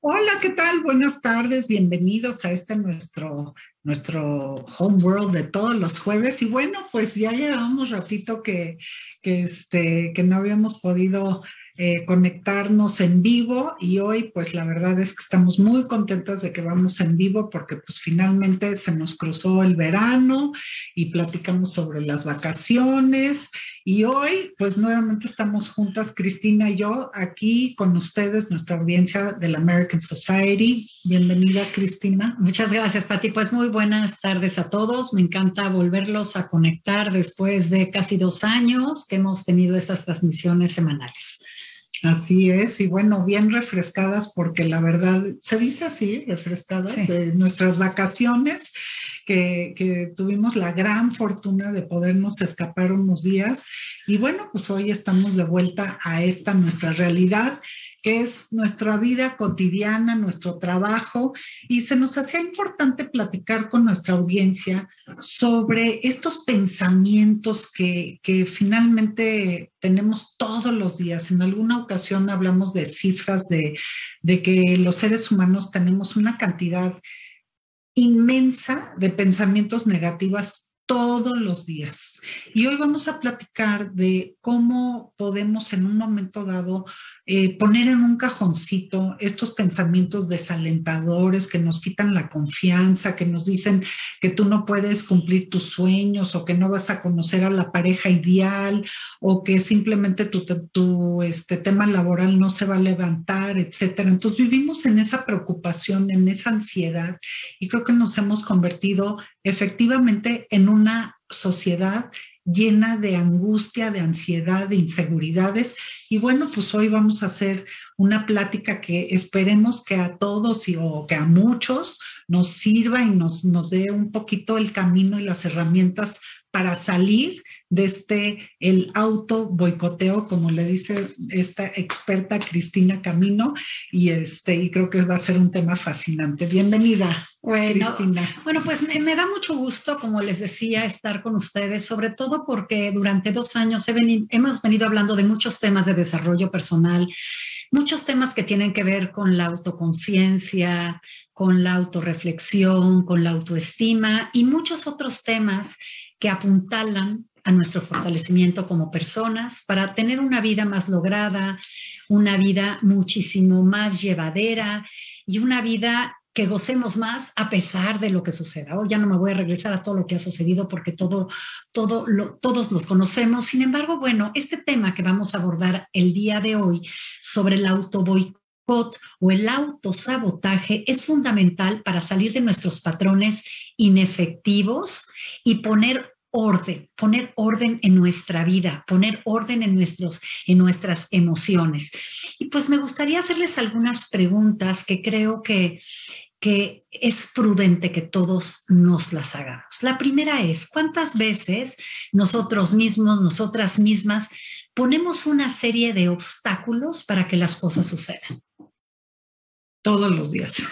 Hola, ¿qué tal? Buenas tardes, bienvenidos a este nuestro, nuestro home world de todos los jueves. Y bueno, pues ya llevamos ratito que, que, este, que no habíamos podido eh, conectarnos en vivo y hoy pues la verdad es que estamos muy contentas de que vamos en vivo porque pues finalmente se nos cruzó el verano y platicamos sobre las vacaciones y hoy pues nuevamente estamos juntas Cristina y yo aquí con ustedes, nuestra audiencia de la American Society. Bienvenida Cristina. Muchas gracias Pati, pues muy buenas tardes a todos. Me encanta volverlos a conectar después de casi dos años que hemos tenido estas transmisiones semanales. Así es, y bueno, bien refrescadas porque la verdad, se dice así, refrescadas, de nuestras vacaciones, que, que, tuvimos la gran fortuna de podernos escapar unos días. Y bueno, pues hoy estamos de vuelta a esta nuestra realidad que es nuestra vida cotidiana, nuestro trabajo, y se nos hacía importante platicar con nuestra audiencia sobre estos pensamientos que, que finalmente tenemos todos los días. En alguna ocasión hablamos de cifras de, de que los seres humanos tenemos una cantidad inmensa de pensamientos negativos todos los días. Y hoy vamos a platicar de cómo podemos en un momento dado eh, poner en un cajoncito estos pensamientos desalentadores que nos quitan la confianza, que nos dicen que tú no puedes cumplir tus sueños o que no vas a conocer a la pareja ideal o que simplemente tu, tu este, tema laboral no se va a levantar, etcétera. Entonces vivimos en esa preocupación, en esa ansiedad y creo que nos hemos convertido efectivamente en una sociedad llena de angustia, de ansiedad, de inseguridades. Y bueno, pues hoy vamos a hacer una plática que esperemos que a todos y, o que a muchos nos sirva y nos, nos dé un poquito el camino y las herramientas para salir de este, el auto boicoteo, como le dice esta experta Cristina Camino, y este, y creo que va a ser un tema fascinante. Bienvenida, Cristina. Bueno, pues me, da mucho gusto, como les decía, estar con ustedes, sobre todo porque durante dos años hemos venido hablando de muchos temas de desarrollo personal, muchos temas que tienen que ver con la autoconciencia, con la autorreflexión, con la autoestima y muchos otros temas que apuntalan a nuestro fortalecimiento como personas, para tener una vida más lograda, una vida muchísimo más llevadera y una vida que gocemos más a pesar de lo que suceda. Hoy ya no me voy a regresar a todo lo que ha sucedido porque todo, todo todos los conocemos. Sin embargo, bueno, este tema que vamos a abordar el día de hoy sobre el autoboicot o el autosabotaje es fundamental para salir de nuestros patrones inefectivos y poner orden, poner orden en nuestra vida, poner orden en, nuestros, en nuestras emociones. Y pues me gustaría hacerles algunas preguntas que creo que, que es prudente que todos nos las hagamos. La primera es, ¿cuántas veces nosotros mismos, nosotras mismas, ponemos una serie de obstáculos para que las cosas sucedan? Todos los días.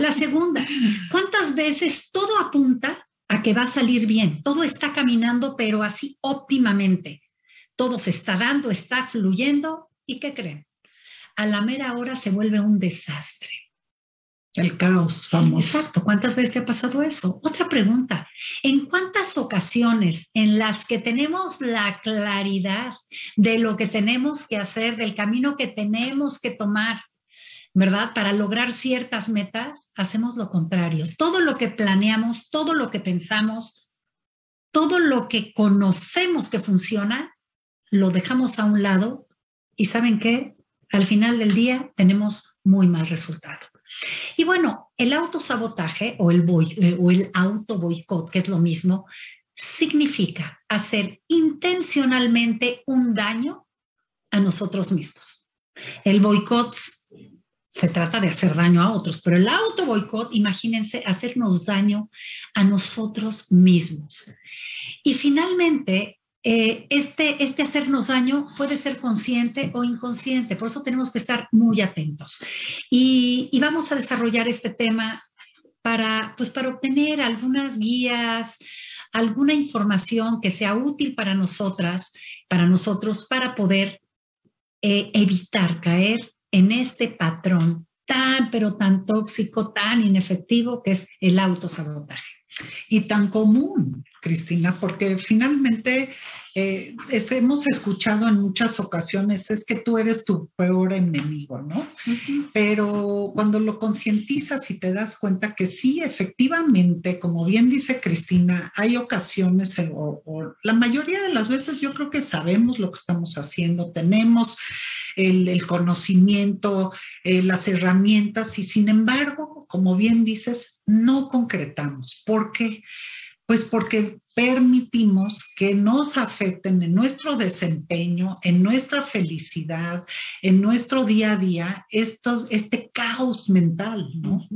La segunda, ¿cuántas veces todo apunta a que va a salir bien. Todo está caminando, pero así óptimamente. Todo se está dando, está fluyendo. ¿Y qué creen? A la mera hora se vuelve un desastre. El caos famoso. Exacto. ¿Cuántas veces te ha pasado eso? Otra pregunta. ¿En cuántas ocasiones en las que tenemos la claridad de lo que tenemos que hacer, del camino que tenemos que tomar, ¿verdad? Para lograr ciertas metas, hacemos lo contrario. Todo lo que planeamos, todo lo que pensamos, todo lo que conocemos que funciona, lo dejamos a un lado y ¿saben qué? Al final del día tenemos muy mal resultado. Y bueno, el autosabotaje o el, eh, o el auto boicot, que es lo mismo, significa hacer intencionalmente un daño a nosotros mismos. El boicot se trata de hacer daño a otros, pero el auto boicot, imagínense, hacernos daño a nosotros mismos. Y finalmente, eh, este, este hacernos daño puede ser consciente o inconsciente, por eso tenemos que estar muy atentos. Y, vamos a desarrollar este tema para, pues, para obtener algunas guías, alguna información que sea útil para nosotras, para nosotros, para poder eh, evitar caer en este patrón tan, pero tan tóxico, tan inefectivo, que es el autosabotaje. Y tan común, Cristina, porque finalmente eh, hemos escuchado en muchas ocasiones, es que tú eres tu peor enemigo, ¿no? Pero cuando lo concientizas y te das cuenta que sí, efectivamente, como bien dice Cristina, hay ocasiones, eh, o, la mayoría de las veces yo creo que sabemos lo que estamos haciendo, tenemos el, conocimiento, eh, las herramientas y sin embargo, como bien dices, no concretamos. ¿Por qué? Pues porque permitimos que nos afecten en nuestro desempeño, en nuestra felicidad, en nuestro día a día, estos, este caos mental, ¿no?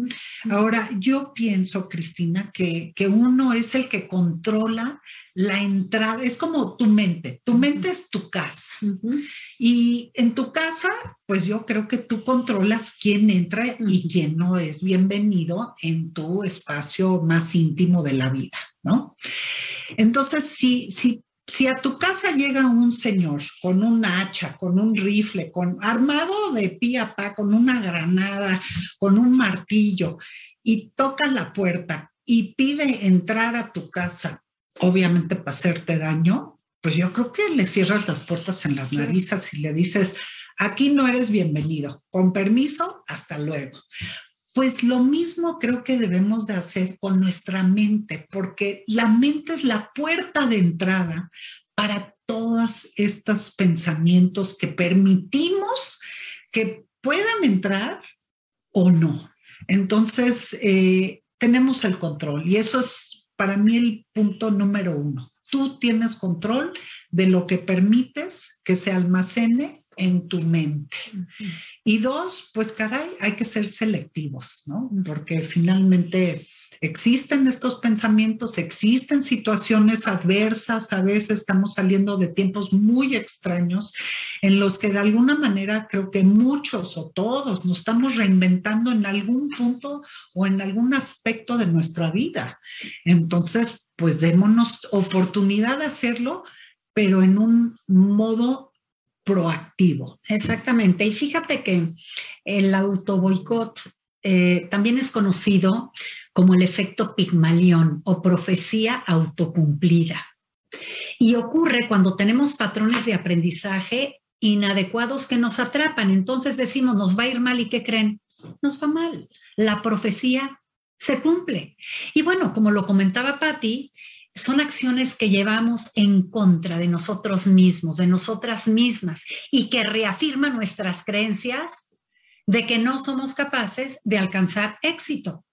Ahora, yo pienso, Cristina, que, que uno es el que controla la entrada, es como tu mente, tu mente es tu casa. Y en tu casa, pues yo creo que tú controlas quién entra y quién no es bienvenido en tu espacio más íntimo de la vida, ¿no? Entonces, si, si, si a tu casa llega un señor con un hacha, con un rifle, con armado de pie a pa, con una granada, con un martillo, y toca la puerta y pide entrar a tu casa, obviamente para hacerte daño, pues yo creo que le cierras las puertas en las narices y le dices, aquí no eres bienvenido, con permiso, hasta luego. Pues lo mismo creo que debemos de hacer con nuestra mente, porque la mente es la puerta de entrada para todos estos pensamientos que permitimos que puedan entrar o no. Entonces, eh, tenemos el control y eso es para mí el punto número uno. Tú tienes control de lo que permites que se almacene en tu mente. Y dos, pues caray, hay que ser selectivos, ¿no? Porque finalmente existen estos pensamientos, existen situaciones adversas, a veces estamos saliendo de tiempos muy extraños en los que de alguna manera creo que muchos o todos nos estamos reinventando en algún punto o en algún aspecto de nuestra vida. Entonces, pues démonos oportunidad de hacerlo, pero en un modo proactivo. Exactamente. Y fíjate que el autoboicot eh, también es conocido como el efecto Pigmalión o profecía autocumplida. Y ocurre cuando tenemos patrones de aprendizaje inadecuados que nos atrapan. Entonces decimos, nos va a ir mal y ¿qué creen? Nos va mal. La profecía se cumple. Y bueno, como lo comentaba Patti, son acciones que llevamos en contra de nosotros mismos, de nosotras mismas, y que reafirman nuestras creencias de que no somos capaces de alcanzar éxito.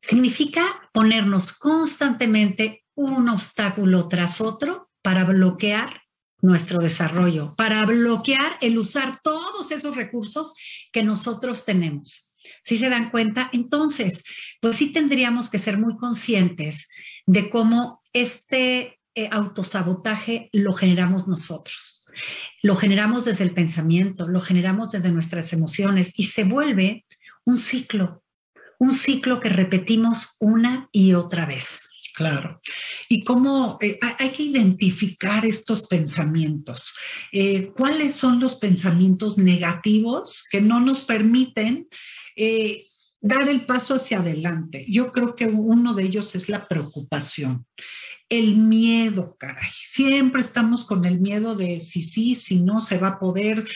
Significa ponernos constantemente un obstáculo tras otro para bloquear nuestro desarrollo, para bloquear el usar todos esos recursos que nosotros tenemos. Si se dan cuenta, entonces, pues sí tendríamos que ser muy conscientes de cómo este eh, autosabotaje lo generamos nosotros. Lo generamos desde el pensamiento, lo generamos desde nuestras emociones y se vuelve un ciclo, un ciclo que repetimos una y otra vez. Claro. Y cómo eh, hay que identificar estos pensamientos. Eh, ¿Cuáles son los pensamientos negativos que no nos permiten dar el paso hacia adelante. Yo creo que uno de ellos es la preocupación el miedo, caray. Siempre estamos con el miedo de si sí, si no se va a poder,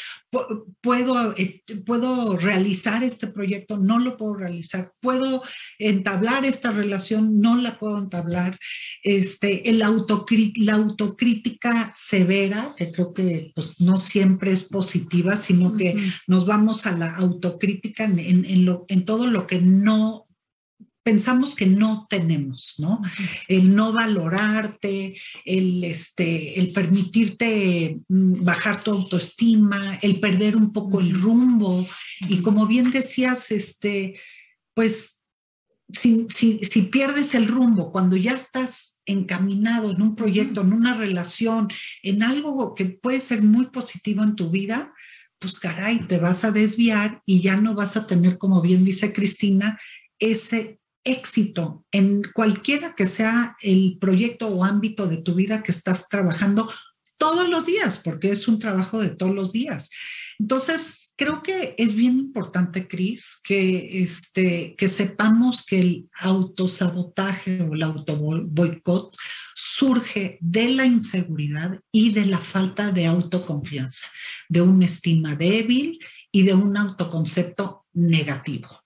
puedo, eh, puedo realizar este proyecto, no lo puedo realizar, puedo entablar esta relación, no la puedo entablar. Este, el la autocrítica severa, que creo que pues, no siempre es positiva, sino que nos vamos a la autocrítica en, lo, en todo lo que no pensamos que no tenemos, ¿no? El no valorarte, el, este, el permitirte mm, bajar tu autoestima, el perder un poco el rumbo. Y como bien decías, este, pues si, si, pierdes el rumbo, cuando ya estás encaminado en un proyecto, en una relación, en algo que puede ser muy positivo en tu vida, pues caray, te vas a desviar y ya no vas a tener, como bien dice Cristina, ese éxito en cualquiera que sea el proyecto o ámbito de tu vida que estás trabajando todos los días, porque es un trabajo de todos los días. Entonces, creo que es bien importante, Cris, que, este, que sepamos que el autosabotaje o el autoboicot surge de la inseguridad y de la falta de autoconfianza, de una estima débil y de un autoconcepto negativo.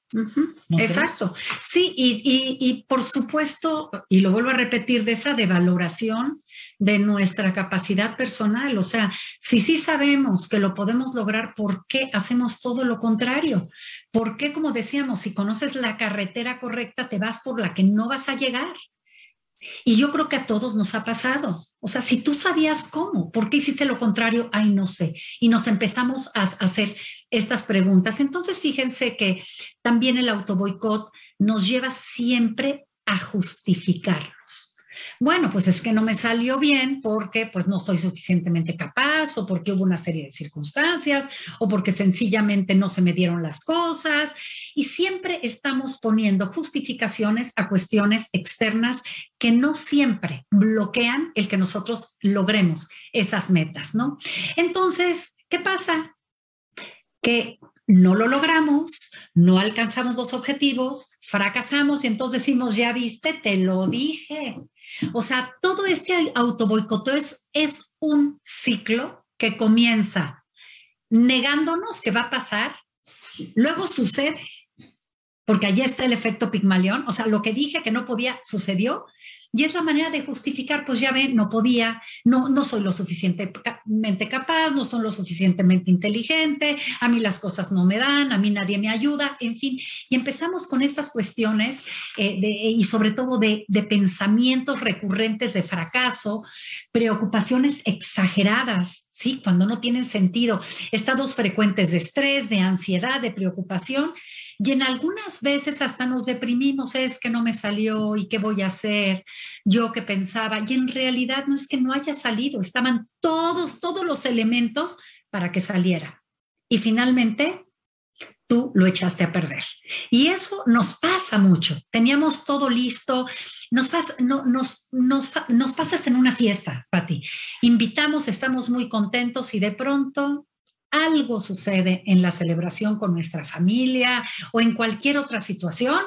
Exacto. Sí, y, por supuesto, y lo vuelvo a repetir, de esa devaloración de nuestra capacidad personal. O sea, si sí sabemos que lo podemos lograr, ¿por qué hacemos todo lo contrario? ¿Por qué, como decíamos, si conoces la carretera correcta, te vas por la que no vas a llegar? Y yo creo que a todos nos ha pasado. O sea, si tú sabías cómo, ¿por qué hiciste lo contrario? Ay, no sé. Y nos empezamos a hacer estas preguntas. Entonces, fíjense que también el autoboicot nos lleva siempre a justificarnos. Bueno, pues es que no me salió bien porque pues no soy suficientemente capaz o porque hubo una serie de circunstancias o porque sencillamente no se me dieron las cosas y siempre estamos poniendo justificaciones a cuestiones externas que no siempre bloquean el que nosotros logremos esas metas, ¿no? Entonces, ¿qué pasa? Que no lo logramos, no alcanzamos los objetivos, fracasamos y entonces decimos, ya viste, te lo dije. O sea, todo este autoboicoteo es, es un ciclo que comienza negándonos que va a pasar, luego sucede, porque allí está el efecto Pigmalión, o sea, lo que dije que no podía sucedió, y es la manera de justificar, pues ya ven, no podía, no, no soy lo suficientemente capaz, no soy lo suficientemente inteligente, a mí las cosas no me dan, a mí nadie me ayuda, en fin. Y empezamos con estas cuestiones eh, y sobre todo de, de pensamientos recurrentes de fracaso, preocupaciones exageradas, ¿sí? Cuando no tienen sentido, estados frecuentes de estrés, de ansiedad, de preocupación y en algunas veces hasta nos deprimimos, es que no me salió y qué voy a hacer, yo que pensaba. Y en realidad no es que no haya salido, estaban todos, todos los elementos para que saliera. Y finalmente tú lo echaste a perder. Y eso nos pasa mucho. Teníamos todo listo. Nos nos, nos, nos pasa en una fiesta, Pati. Invitamos, estamos muy contentos y de pronto algo sucede en la celebración con nuestra familia o en cualquier otra situación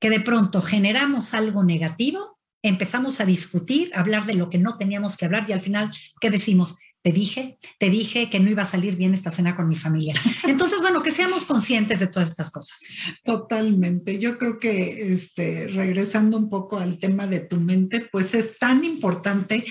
que de pronto generamos algo negativo, empezamos a discutir, a hablar de lo que no teníamos que hablar y al final, ¿qué decimos? Te dije, te dije que no iba a salir bien esta cena con mi familia. Entonces, bueno, que seamos conscientes de todas estas cosas. Totalmente. Yo creo que, este, regresando un poco al tema de tu mente, pues es tan importante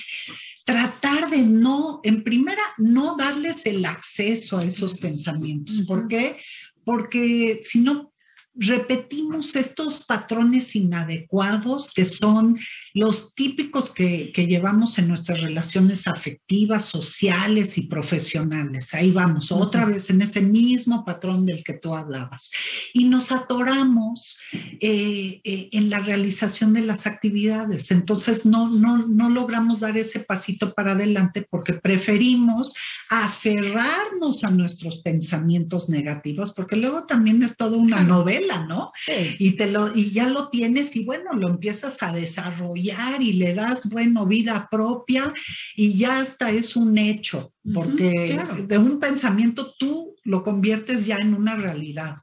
tratar de no, en primera, no darles el acceso a esos pensamientos. ¿Por qué? Porque si no repetimos estos patrones inadecuados que son los típicos que, llevamos en nuestras relaciones afectivas, sociales y profesionales. Ahí vamos, otra vez en ese mismo patrón del que tú hablabas. Y nos atoramos eh, eh, en la realización de las actividades. Entonces no, no, no logramos dar ese pasito para adelante porque preferimos aferrarnos a nuestros pensamientos negativos, porque luego también es toda una novela, ¿no? Y, te lo, y ya lo tienes y bueno, lo empiezas a desarrollar y le das, bueno, vida propia y ya hasta es un hecho, porque de un pensamiento tú lo conviertes ya en una realidad.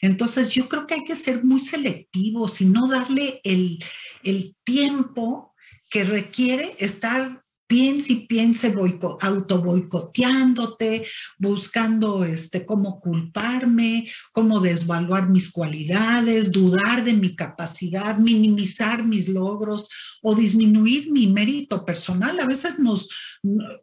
Entonces yo creo que hay que ser muy selectivos y no darle el, el tiempo que requiere estar piense y piense auto boicoteándote, buscando este, cómo culparme, cómo desvaluar mis cualidades, dudar de mi capacidad, minimizar mis logros o disminuir mi mérito personal. A veces nos,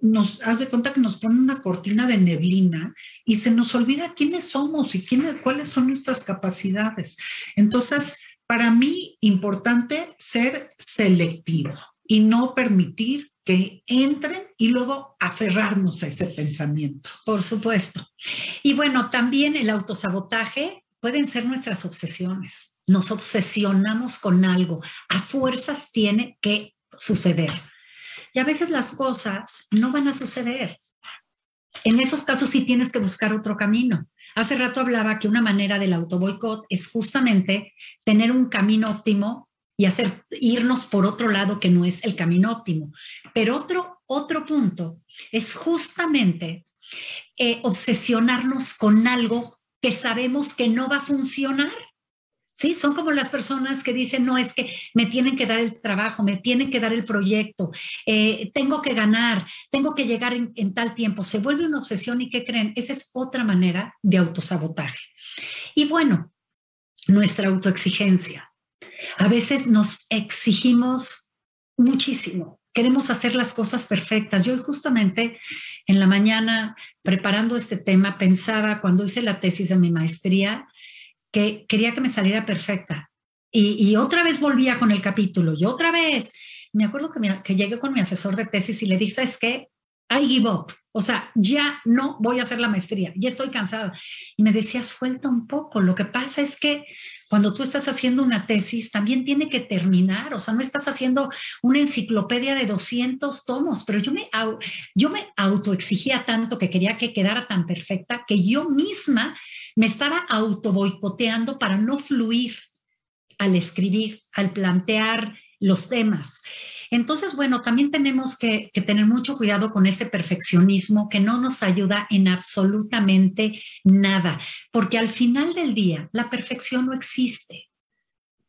nos hace cuenta que nos pone una cortina de neblina y se nos olvida quiénes somos y quiénes, cuáles son nuestras capacidades. Entonces, para mí, importante ser selectivo y no permitir que entren y luego aferrarnos a ese pensamiento. Por supuesto. Y bueno, también el autosabotaje pueden ser nuestras obsesiones. Nos obsesionamos con algo. A fuerzas tiene que suceder. Y a veces las cosas no van a suceder. En esos casos sí tienes que buscar otro camino. Hace rato hablaba que una manera del autoboicot es justamente tener un camino óptimo y hacer irnos por otro lado que no es el camino óptimo. Pero otro, otro punto es justamente eh, obsesionarnos con algo que sabemos que no va a funcionar. Sí, son como las personas que dicen, no, es que me tienen que dar el trabajo, me tienen que dar el proyecto, eh, tengo que ganar, tengo que llegar en, en, tal tiempo. Se vuelve una obsesión y ¿qué creen? Esa es otra manera de autosabotaje. Y bueno, nuestra autoexigencia. A veces nos exigimos muchísimo, queremos hacer las cosas perfectas. Yo justamente en la mañana, preparando este tema, pensaba cuando hice la tesis de mi maestría, que quería que me saliera perfecta. Y, otra vez volvía con el capítulo y otra vez. Me acuerdo que, que llegué con mi asesor de tesis y le dije, es que I give up. O sea, ya no voy a hacer la maestría, ya estoy cansada. Y me decía, suelta un poco. Lo que pasa es que cuando tú estás haciendo una tesis, también tiene que terminar. O sea, no estás haciendo una enciclopedia de 200 tomos, pero yo me, yo me autoexigía tanto que quería que quedara tan perfecta que yo misma me estaba auto boicoteando para no fluir al escribir, al plantear los temas. Entonces, bueno, también tenemos que, tener mucho cuidado con ese perfeccionismo que no nos ayuda en absolutamente nada, porque al final del día la perfección no existe.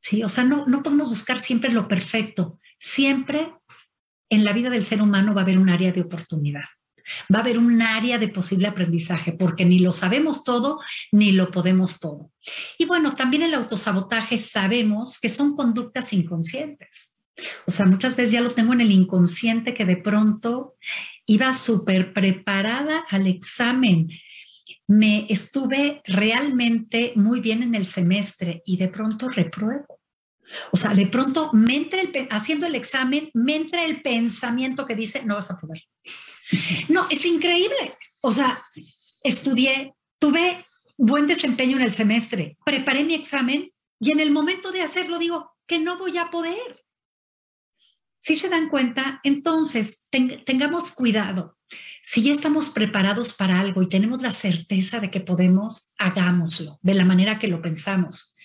¿sí? O sea, no, no podemos buscar siempre lo perfecto. Siempre en la vida del ser humano va a haber un área de oportunidad va a haber un área de posible aprendizaje, porque ni lo sabemos todo, ni lo podemos todo. Y bueno, también el autosabotaje sabemos que son conductas inconscientes. O sea, muchas veces ya lo tengo en el inconsciente que de pronto iba súper preparada al examen. Me estuve realmente muy bien en el semestre y de pronto repruebo. O sea, de pronto me el, haciendo el examen, me entra el pensamiento que dice, no vas a poder. No, es increíble. O sea, estudié, tuve buen desempeño en el semestre, preparé mi examen y en el momento de hacerlo digo que no voy a poder. Si se dan cuenta, entonces tengamos cuidado. Si ya estamos preparados para algo y tenemos la certeza de que podemos, hagámoslo de la manera que lo pensamos.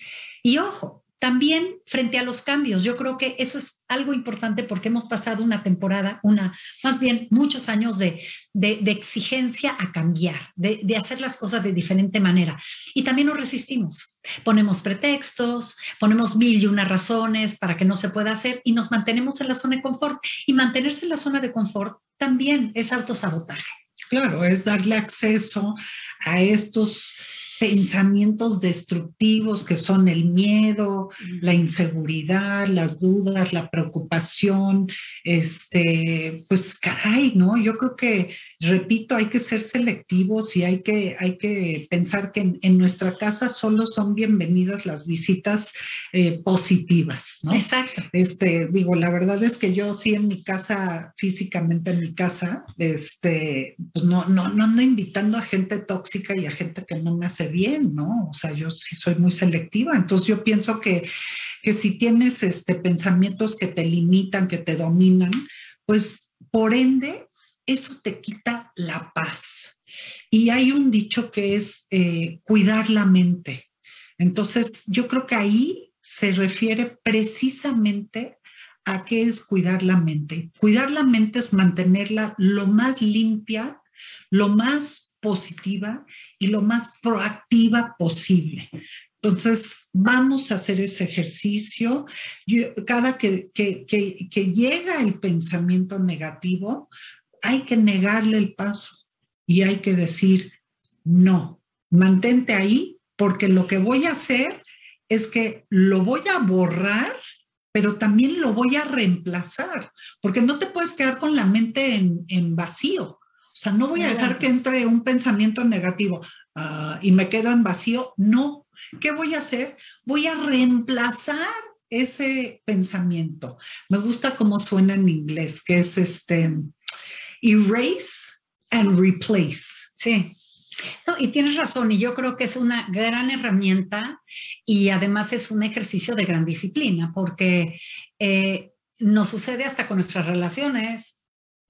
Y ojo, también frente a los cambios, yo creo que eso es algo importante porque hemos pasado una temporada, una, más bien muchos años de, de, exigencia a cambiar, de, de, hacer las cosas de diferente manera. Y también nos resistimos. Ponemos pretextos, ponemos mil y una razones para que no se pueda hacer y nos mantenemos en la zona de confort. Y mantenerse en la zona de confort también es autosabotaje. Claro, es darle acceso a estos pensamientos destructivos que son el miedo, la inseguridad, las dudas, la preocupación, este, pues caray, ¿no? Yo creo que, repito, hay que ser selectivos y hay que, hay que pensar que en, nuestra casa solo son bienvenidas las visitas eh, positivas, ¿no? Exacto. Este, digo, la verdad es que yo sí en mi casa, físicamente en mi casa, este, pues no, no, no ando invitando a gente tóxica y a gente que no me hace bien, ¿no? O sea, yo sí soy muy selectiva, entonces yo pienso que, que si tienes este, pensamientos que te limitan, que te dominan, pues por ende, eso te quita la paz. Y hay un dicho que es eh, cuidar la mente. Entonces, yo creo que ahí se refiere precisamente a qué es cuidar la mente. Cuidar la mente es mantenerla lo más limpia, lo más positiva y lo más proactiva posible. Entonces, vamos a hacer ese ejercicio. cada que, que, llega el pensamiento negativo, hay que negarle el paso y hay que decir, no, mantente ahí porque lo que voy a hacer es que lo voy a borrar, pero también lo voy a reemplazar, porque no te puedes quedar con la mente en, en vacío. O sea, no voy a dejar que entre un pensamiento negativo ah, y me quedo en vacío. No. ¿Qué voy a hacer? Voy a reemplazar ese pensamiento. Me gusta cómo suena en inglés, que es este erase and replace. Sí. y tienes razón, y yo creo que es una gran herramienta y además es un ejercicio de gran disciplina, porque eh, nos sucede hasta con nuestras relaciones,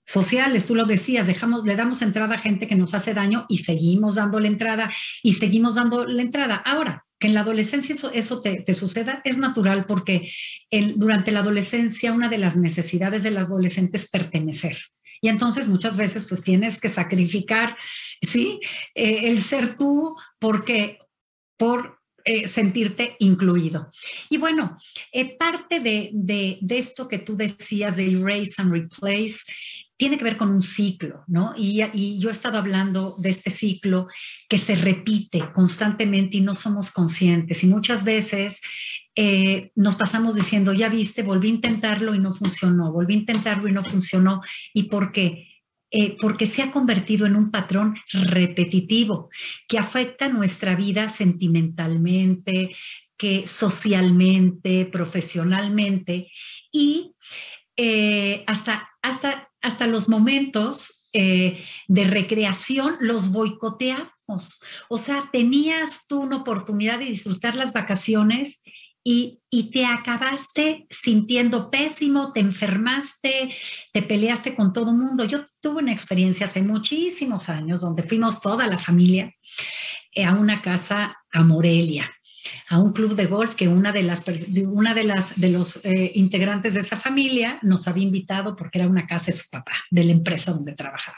sociales, tú lo decías, dejamos, le damos entrada a gente que nos hace daño y seguimos dándole entrada y seguimos dando la entrada. Ahora, que en la adolescencia eso, eso te, suceda es natural porque durante la adolescencia una de las necesidades del adolescente es pertenecer. Y entonces muchas veces pues tienes que sacrificar, ¿sí? Eh, el ser tú porque por eh, sentirte incluido. Y bueno, eh, parte de, de, de, esto que tú decías de erase and replace tiene que ver con un ciclo, ¿no? Y, y, yo he estado hablando de este ciclo que se repite constantemente y no somos conscientes. Y muchas veces eh, nos pasamos diciendo, ya viste, volví a intentarlo y no funcionó, volví a intentarlo y no funcionó. ¿Y por qué? Eh, porque se ha convertido en un patrón repetitivo que afecta nuestra vida sentimentalmente, que socialmente, profesionalmente y eh, hasta, hasta, hasta los momentos de recreación los boicoteamos. O sea, tenías tú una oportunidad de disfrutar las vacaciones y, y, te acabaste sintiendo pésimo, te enfermaste, te peleaste con todo el mundo. Yo tuve una experiencia hace muchísimos años donde fuimos toda la familia eh, a una casa a Morelia a un club de golf que una de las una de las de los eh, integrantes de esa familia nos había invitado porque era una casa de su papá, de la empresa donde trabajaba.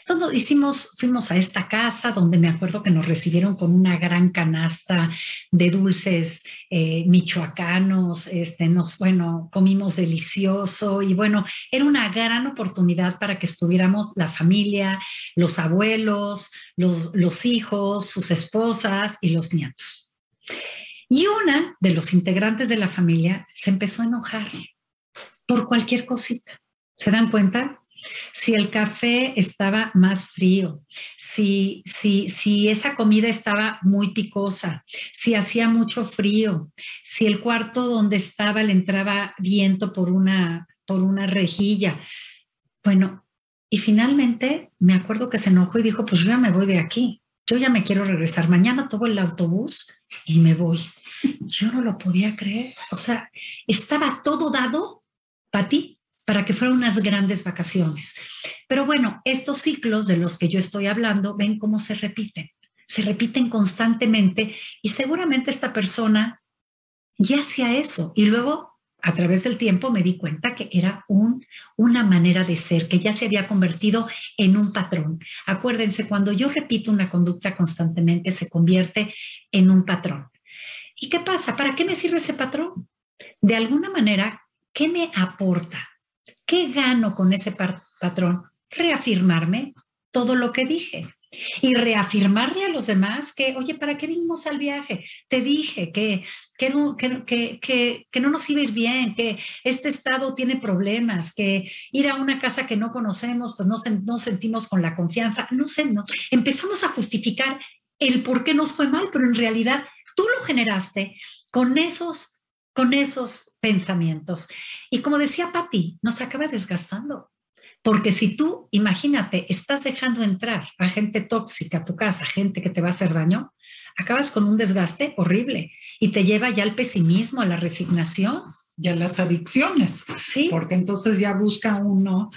Entonces hicimos, fuimos a esta casa donde me acuerdo que nos recibieron con una gran canasta de dulces eh, michoacanos, este, nos, bueno, comimos delicioso y bueno, era una gran oportunidad para que estuviéramos la familia, los abuelos, los, los hijos, sus esposas y los nietos. Y una de los integrantes de la familia se empezó a enojar por cualquier cosita. ¿Se dan cuenta? Si el café estaba más frío, si, si, si esa comida estaba muy picosa, si hacía mucho frío, si el cuarto donde estaba le entraba viento por una, por una rejilla. Bueno, y finalmente me acuerdo que se enojó y dijo, pues yo ya me voy de aquí, yo ya me quiero regresar, mañana tomo el autobús y me voy. Yo no lo podía creer. O sea, estaba todo dado para ti, para que fueran unas grandes vacaciones. Pero bueno, estos ciclos de los que yo estoy hablando, ven cómo se repiten. Se repiten constantemente y seguramente esta persona ya hacía eso. Y luego, a través del tiempo, me di cuenta que era un, una manera de ser, que ya se había convertido en un patrón. Acuérdense, cuando yo repito una conducta constantemente, se convierte en un patrón. ¿Y qué pasa? ¿Para qué me sirve ese patrón? De alguna manera, ¿qué me aporta? ¿Qué gano con ese patrón? Reafirmarme todo lo que dije y reafirmarle a los demás que, oye, ¿para qué vinimos al viaje? Te dije que, que, no, nos iba a ir bien, que este estado tiene problemas, que ir a una casa que no conocemos, pues no, no sentimos con la confianza. No sé, no. empezamos a justificar el por qué nos fue mal, pero en realidad tú lo generaste con esos, con esos pensamientos. Y como decía Patti, nos acaba desgastando. Porque si tú, imagínate, estás dejando entrar a gente tóxica a tu casa, gente que te va a hacer daño, acabas con un desgaste horrible y te lleva ya al pesimismo, a la resignación. Y a las adicciones. Sí. Porque entonces ya busca uno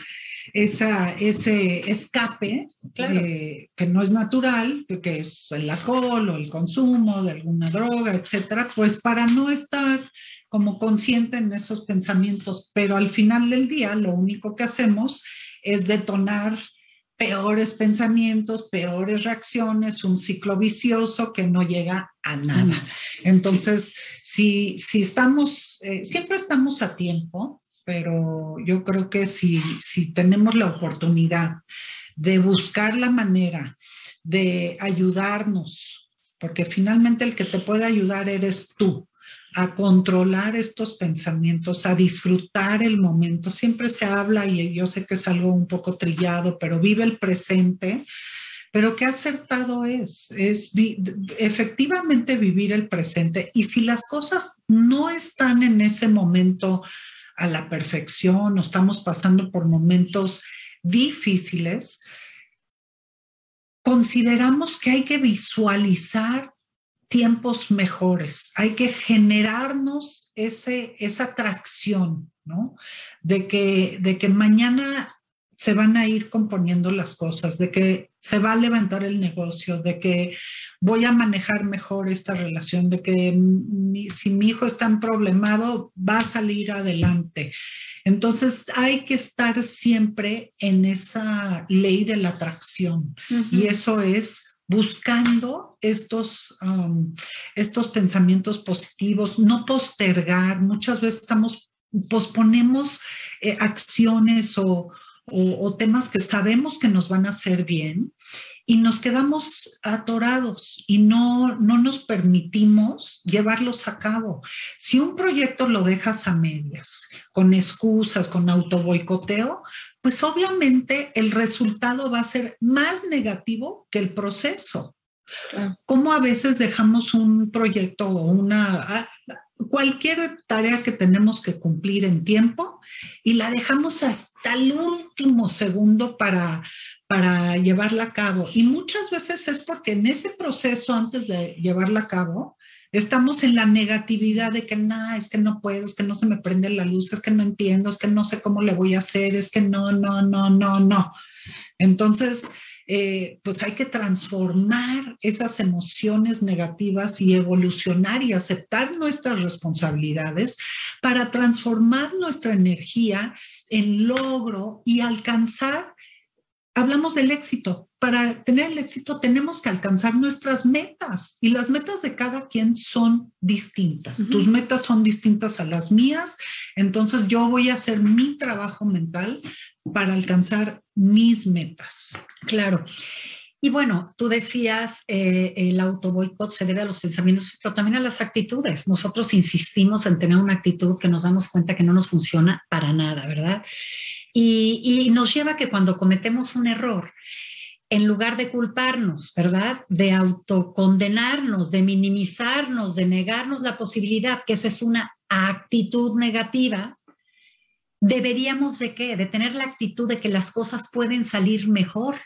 esa, ese escape eh, que no es natural, que es el alcohol o el consumo de alguna droga, etcétera, pues para no estar como consciente en esos pensamientos, pero al final del día lo único que hacemos es detonar peores pensamientos, peores reacciones, un ciclo vicioso que no llega a nada. Entonces, si, si estamos, eh, siempre estamos a tiempo, pero yo creo que si, si tenemos la oportunidad de buscar la manera de ayudarnos, porque finalmente el que te puede ayudar eres tú, a controlar estos pensamientos, a disfrutar el momento. Siempre se habla, y yo sé que es algo un poco trillado, pero vive el presente. Pero qué acertado es, es efectivamente vivir el presente. Y si las cosas no están en ese momento a la perfección o estamos pasando por momentos difíciles, consideramos que hay que visualizar tiempos mejores, hay que generarnos ese, esa atracción, ¿no? De que, de que mañana se van a ir componiendo las cosas, de que se va a levantar el negocio, de que voy a manejar mejor esta relación, de que si mi hijo está en problemado, va a salir adelante. Entonces hay que estar siempre en esa ley de la atracción y eso es buscando estos, um, estos pensamientos positivos, no postergar. Muchas veces estamos, posponemos eh, acciones o, o, temas que sabemos que nos van a hacer bien y nos quedamos atorados y no, no nos permitimos llevarlos a cabo. Si un proyecto lo dejas a medias, con excusas, con autoboicoteo, pues obviamente el resultado va a ser más negativo que el proceso. Como a veces dejamos un proyecto o una cualquier tarea que tenemos que cumplir en tiempo y la dejamos hasta el último segundo para, para llevarla a cabo. Y muchas veces es porque en ese proceso, antes de llevarla a cabo, estamos en la negatividad de que no, es que no puedo, es que no se me prende la luz, es que no entiendo, es que no sé cómo le voy a hacer, es que no, no, no, no, no. Entonces, eh, pues hay que transformar esas emociones negativas y evolucionar y aceptar nuestras responsabilidades para transformar nuestra energía en logro y alcanzar, hablamos del éxito, para tener el éxito tenemos que alcanzar nuestras metas y las metas de cada quien son distintas. Tus metas son distintas a las mías, entonces yo voy a hacer mi trabajo mental para alcanzar mis metas. Claro. Y bueno, tú decías, eh, el auto boicot se debe a los pensamientos, pero también a las actitudes. Nosotros insistimos en tener una actitud que nos damos cuenta que no nos funciona para nada, ¿verdad? Y, y nos lleva a que cuando cometemos un error, en lugar de culparnos, ¿verdad? De autocondenarnos, de minimizarnos, de negarnos la posibilidad, que eso es una actitud negativa, deberíamos de qué? De tener la actitud de que las cosas pueden salir mejor,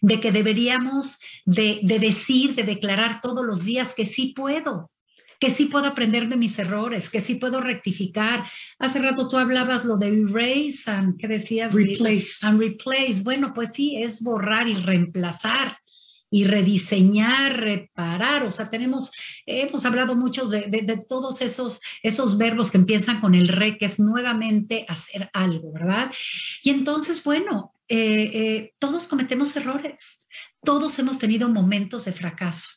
de que deberíamos de, decir, de declarar todos los días que sí puedo, que sí puedo aprender de mis errores, que sí puedo rectificar. Hace rato tú hablabas lo de erase and, ¿qué decías? Replace. And replace. Bueno, pues sí, es borrar y reemplazar y rediseñar, reparar. O sea, tenemos, hemos hablado muchos de, de, todos esos, esos verbos que empiezan con el re, que es nuevamente hacer algo, ¿verdad? Y entonces, bueno, eh, eh, todos cometemos errores, todos hemos tenido momentos de fracaso,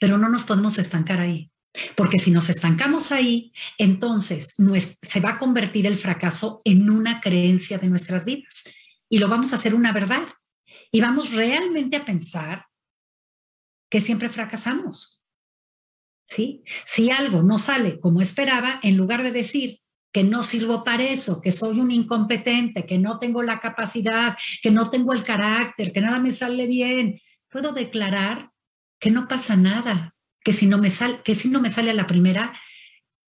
pero no nos podemos estancar ahí. Porque si nos estancamos ahí, entonces se va a convertir el fracaso en una creencia de nuestras vidas y lo vamos a hacer una verdad. Y vamos realmente a pensar que siempre fracasamos. ¿Sí? Si algo no sale como esperaba, en lugar de decir que no sirvo para eso, que soy un incompetente, que no tengo la capacidad, que no tengo el carácter, que nada me sale bien, puedo declarar que no pasa nada, que si no me sale, que si no me sale a la primera,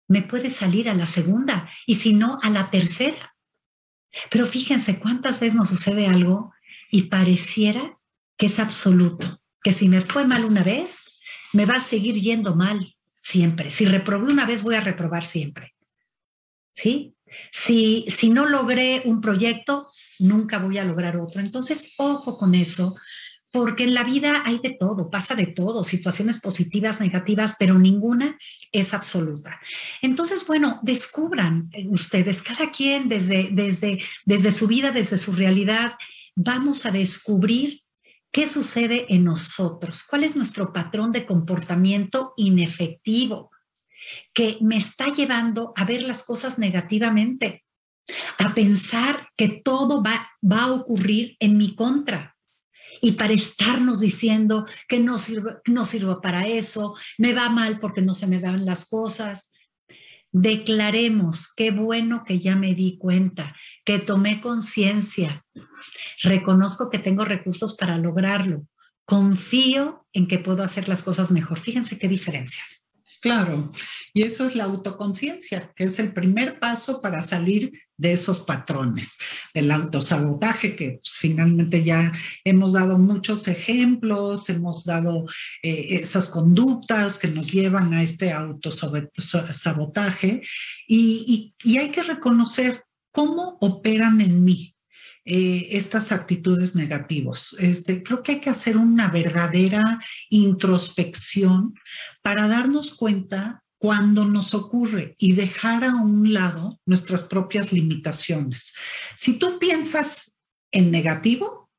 me puede salir a la segunda y si no a la tercera. Pero fíjense cuántas veces nos sucede algo y pareciera que es absoluto que si me fue mal una vez, me va a seguir yendo mal siempre. Si reprobé una vez, voy a reprobar siempre. ¿Sí? Si, si no logré un proyecto, nunca voy a lograr otro. Entonces, ojo con eso, porque en la vida hay de todo, pasa de todo, situaciones positivas, negativas, pero ninguna es absoluta. Entonces, bueno, descubran ustedes, cada quien desde, desde, desde su vida, desde su realidad, vamos a descubrir ¿Qué sucede en nosotros? ¿Cuál es nuestro patrón de comportamiento inefectivo que me está llevando a ver las cosas negativamente? A pensar que todo va, va a ocurrir en mi contra. Y para estarnos diciendo que no sirvo, no sirvo para eso, me va mal porque no se me dan las cosas. Declaremos, qué bueno que ya me di cuenta, que tomé conciencia, reconozco que tengo recursos para lograrlo, confío en que puedo hacer las cosas mejor. Fíjense qué diferencia. Claro, y eso es la autoconciencia, que es el primer paso para salir de esos patrones del autosabotaje, que pues, finalmente ya hemos dado muchos ejemplos, hemos dado eh, esas conductas que nos llevan a este autosabotaje y, y hay que reconocer cómo operan en mí, eh, estas actitudes negativas. Este, creo que hay que hacer una verdadera introspección para darnos cuenta cuando nos ocurre y dejar a un lado nuestras propias limitaciones. Si tú piensas en negativo,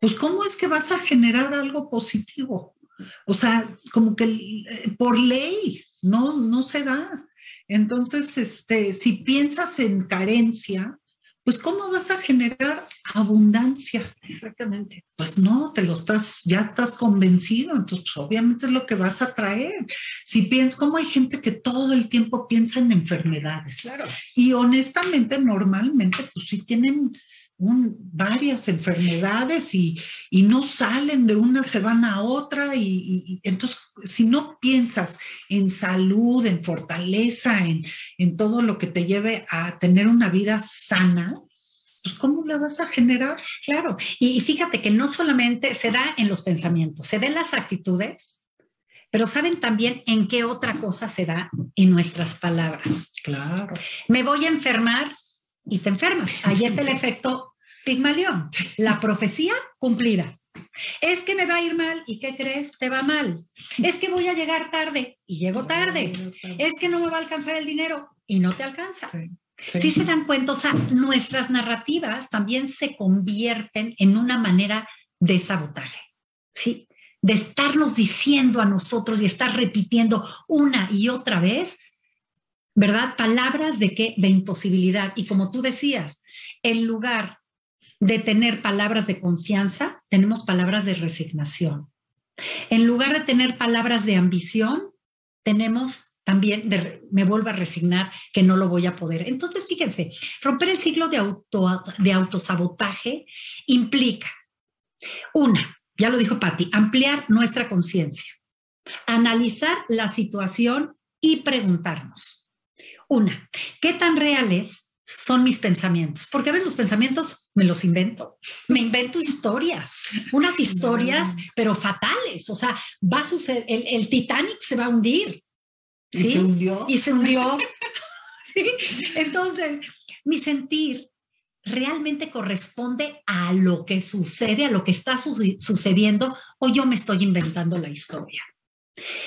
pues ¿cómo es que vas a generar algo positivo? O sea, como que eh, por ley no, no se da. Entonces, este, si piensas en carencia, pues ¿cómo vas a generar abundancia? Exactamente. Pues no, te lo estás, ya estás convencido, entonces pues, obviamente es lo que vas a traer. Si piensas, como hay gente que todo el tiempo piensa en enfermedades. Claro. Y honestamente, normalmente, pues sí tienen varias enfermedades y, no salen de una, se van a otra. Y, entonces, si no piensas en salud, en fortaleza, en, en, todo lo que te lleve a tener una vida sana, pues ¿cómo la vas a generar? Claro. Y fíjate que no solamente se da en los pensamientos, se da en las actitudes. Pero saben también en qué otra cosa se da en nuestras palabras. Claro. Me voy a enfermar y te enfermas. Ahí está el efecto Pigmalión, la profecía cumplida. Es que me va a ir mal y ¿qué crees? Te va mal. Es que voy a llegar tarde y llego tarde. Es que no me va a alcanzar el dinero y no te alcanza. Sí, se dan cuenta, o sea, nuestras narrativas también se convierten en una manera de sabotaje, ¿sí? De estarnos diciendo a nosotros y estar repitiendo una y otra vez ¿verdad? Palabras de qué? De imposibilidad. Y como tú decías, en lugar de tener palabras de confianza, tenemos palabras de resignación. En lugar de tener palabras de ambición, tenemos también de, me vuelvo a resignar que no lo voy a poder. Entonces, fíjense, romper el ciclo de, auto, de autosabotaje implica, una, ya lo dijo Patti, ampliar nuestra conciencia, analizar la situación y preguntarnos, una, ¿qué tan reales son mis pensamientos? Porque a veces los pensamientos me los invento. Me invento historias, unas historias, pero fatales. O sea, va a suceder, el, Titanic se va a hundir. ¿sí? Y se hundió. Y se hundió. ¿sí? Entonces, mi sentir realmente corresponde a lo que sucede, a lo que está sucediendo, o yo me estoy inventando la historia.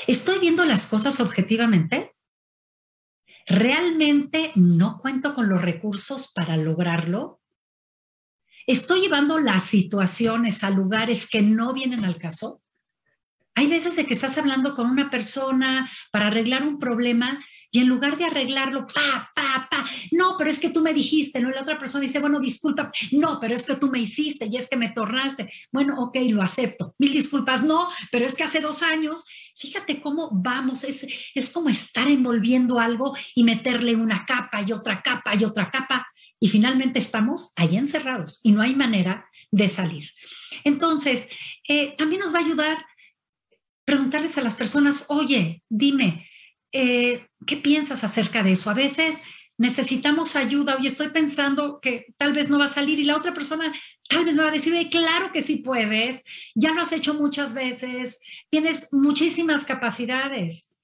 ¿Estoy viendo las cosas objetivamente? ¿Realmente no cuento con los recursos para lograrlo? ¿Estoy llevando las situaciones a lugares que no vienen al caso? Hay veces de que estás hablando con una persona para arreglar un problema y en lugar de arreglarlo, pa, pa, pa, no, pero es que tú me dijiste, ¿no? Y la otra persona dice, bueno, disculpa, no, pero es que tú me hiciste y es que me tornaste. Bueno, ok, lo acepto. Mil disculpas, no, pero es que hace dos años, fíjate cómo vamos, es, es como estar envolviendo algo y meterle una capa y otra capa y otra capa. Y finalmente estamos ahí encerrados y no hay manera de salir. Entonces, eh, también nos va a ayudar preguntarles a las personas, oye, dime, eh, ¿qué piensas acerca de eso? A veces necesitamos ayuda, y estoy pensando que tal vez no va a salir y la otra persona tal vez me va a decir, claro que sí puedes, ya lo has hecho muchas veces, tienes muchísimas capacidades.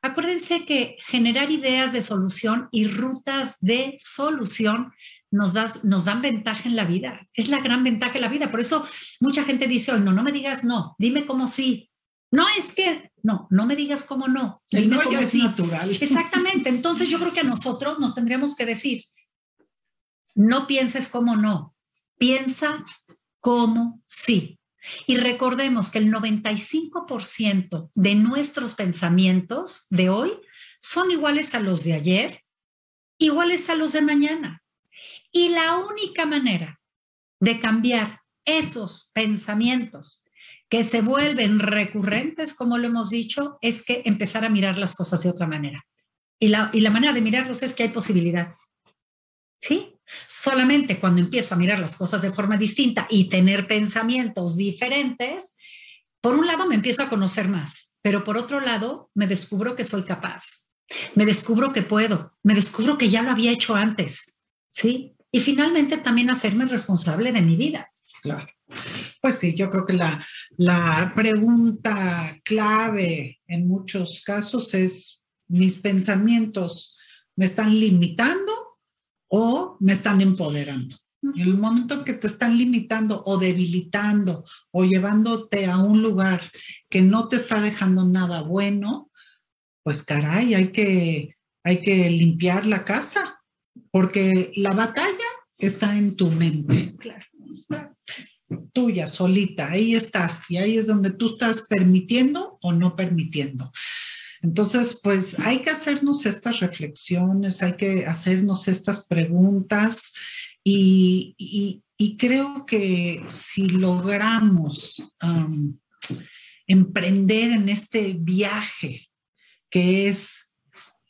Acuérdense que generar ideas de solución y rutas de solución nos, nos dan ventaja en la vida. Es la gran ventaja en la vida. Por eso mucha gente dice, hoy no, no me digas no, dime cómo sí. No es que, no, no me digas cómo no. El no ya es natural. Exactamente. Entonces yo creo que a nosotros nos tendríamos que decir, no pienses como no, piensa como sí. Y recordemos que el 95% de nuestros pensamientos de hoy son iguales a los de ayer, iguales a los de mañana. Y la única manera de cambiar esos pensamientos que se vuelven recurrentes, como lo hemos dicho, es que empezar a mirar las cosas de otra manera. Y la, y la manera de mirarlos es que hay posibilidad. ¿Sí? Solamente cuando empiezo a mirar las cosas de forma distinta y tener pensamientos diferentes, por un lado me empiezo a conocer más, pero por otro lado me descubro que soy capaz, me descubro que puedo, me descubro que ya lo había hecho antes, ¿sí? Y finalmente también hacerme responsable de mi vida. Claro. Pues sí, yo creo que la, la pregunta clave en muchos casos es, ¿mis pensamientos me están limitando o me están empoderando? En el momento que te están limitando o debilitando o llevándote a un lugar que no te está dejando nada bueno, pues caray, hay que, hay que limpiar la casa, porque la batalla está en tu mente. Tuya, solita, ahí está. Y ahí es donde tú estás permitiendo o no permitiendo. Entonces, pues hay que hacernos estas reflexiones, hay que hacernos estas preguntas y, creo que si logramos emprender en este viaje que es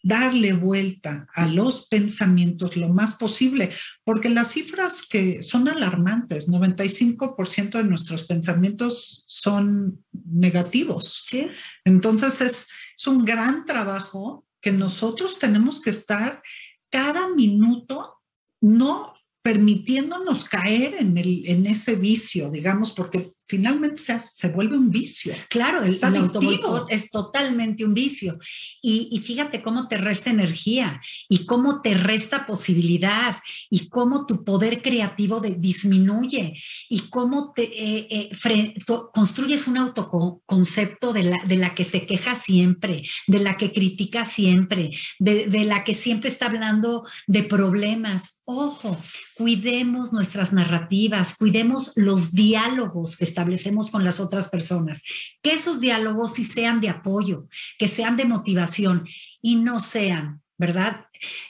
darle vuelta a los pensamientos lo más posible, porque las cifras que son alarmantes, 95% de nuestros pensamientos son negativos. ¿Sí? Entonces es, es un gran trabajo que nosotros tenemos que estar cada minuto no permitiéndonos caer en, el, en ese vicio, digamos, porque finalmente se, se vuelve un vicio. Claro, el, el es totalmente un vicio. Y, y, fíjate cómo te resta energía y cómo te resta posibilidad y cómo tu poder creativo de, disminuye y cómo te eh, eh, construyes un autoconcepto de la, de la que se queja siempre, de la que critica siempre, de, de la que siempre está hablando de problemas. Ojo, cuidemos nuestras narrativas, cuidemos los diálogos que establecemos con las otras personas, que esos diálogos sí sean de apoyo, que sean de motivación y no sean, ¿verdad?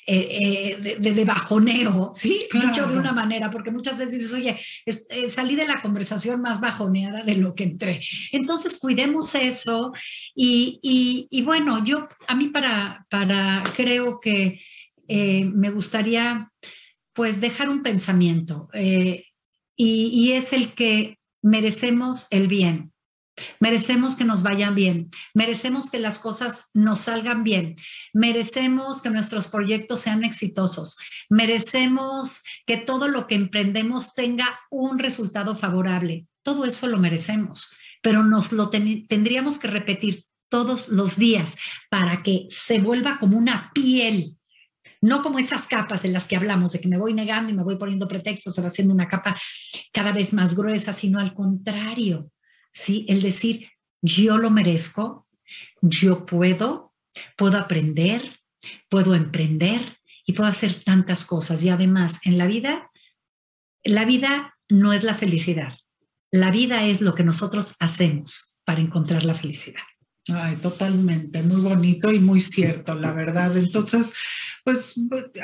Eh, eh, de, bajoneo, ¿sí? Dicho de una manera, porque muchas veces dices, oye, eh, salí de la conversación más bajoneada de lo que entré. Entonces, cuidemos eso y, y, bueno, yo, a mí para, para creo que me gustaría pues dejar un pensamiento y, y es el que merecemos el bien, merecemos que nos vayan bien, merecemos que las cosas nos salgan bien, merecemos que nuestros proyectos sean exitosos, merecemos que todo lo que emprendemos tenga un resultado favorable. Todo eso lo merecemos, pero nos lo tendríamos que repetir todos los días para que se vuelva como una piel no como esas capas de las que hablamos, de que me voy negando y me voy poniendo pretextos, se va haciendo una capa cada vez más gruesa, sino al contrario, ¿sí? El decir, yo lo merezco, yo puedo, puedo aprender, puedo emprender y puedo hacer tantas cosas. Y además, en la vida, la vida no es la felicidad, la vida es lo que nosotros hacemos para encontrar la felicidad. Ay, totalmente, muy bonito y muy cierto, la verdad. Entonces, pues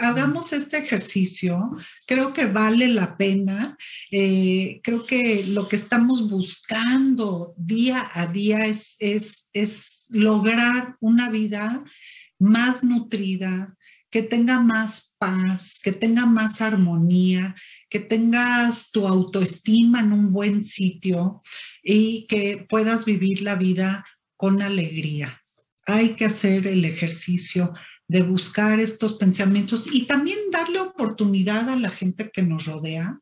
hagamos este ejercicio. Creo que vale la pena. Eh, creo que lo que estamos buscando día a día es, es, es lograr una vida más nutrida, que tenga más paz, que tenga más armonía, que tengas tu autoestima en un buen sitio y que puedas vivir la vida con alegría. Hay que hacer el ejercicio de buscar estos pensamientos y también darle oportunidad a la gente que nos rodea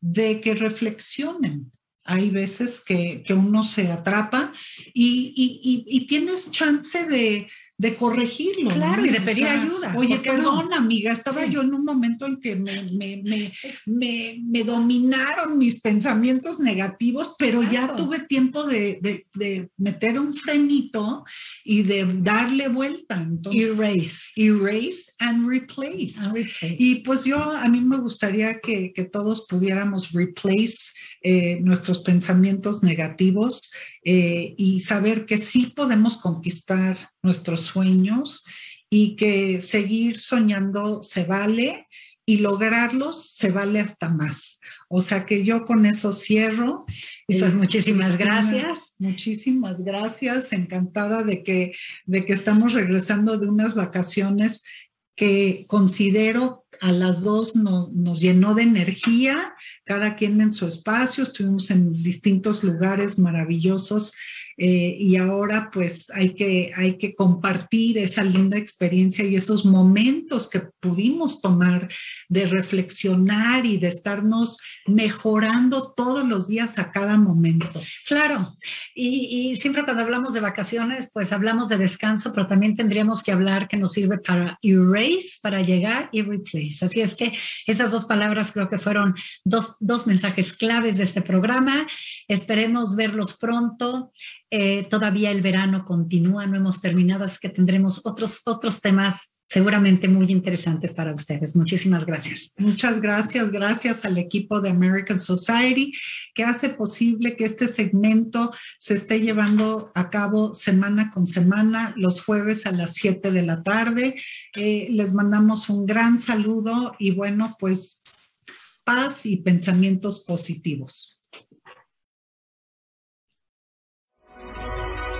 de que reflexionen. Hay veces que, uno se atrapa y tienes chance de, de corregirlo. Claro, y de pedir ayuda. Oye, perdón, amiga, estaba yo en un momento en que me, me, dominaron mis pensamientos negativos, pero ya tuve tiempo de, meter un frenito y de darle vuelta. Entonces, erase. Erase and replace. Y pues yo, a mí me gustaría que, que todos pudiéramos replace eh, nuestros pensamientos negativos eh, y saber que sí podemos conquistar nuestros sueños y que seguir soñando se vale y lograrlos se vale hasta más. O sea que yo con eso cierro. Pues eh, muchísimas gracias. Muchísimas gracias. Encantada de que, de que estamos regresando de unas vacaciones que considero a las dos nos, llenó de energía, cada quien en su espacio, estuvimos en distintos lugares maravillosos eh, y ahora pues hay que, hay que compartir esa linda experiencia y esos momentos que pudimos tomar de reflexionar y de estarnos mejorando todos los días a cada momento. Claro, y, y siempre cuando hablamos de vacaciones pues hablamos de descanso, pero también tendríamos que hablar que nos sirve para erase, para llegar y replace. Así es que esas dos palabras creo que fueron dos, dos mensajes claves de este programa. Esperemos verlos pronto. Eh, todavía el verano continúa, no hemos terminado, es que tendremos otros, otros temas seguramente muy interesantes para ustedes. Muchísimas gracias. Muchas gracias. Gracias al equipo de American Society que hace posible que este segmento se esté llevando a cabo semana con semana, los jueves a las 7 de la tarde. Eh, les mandamos un gran saludo y bueno, pues paz y pensamientos positivos. Música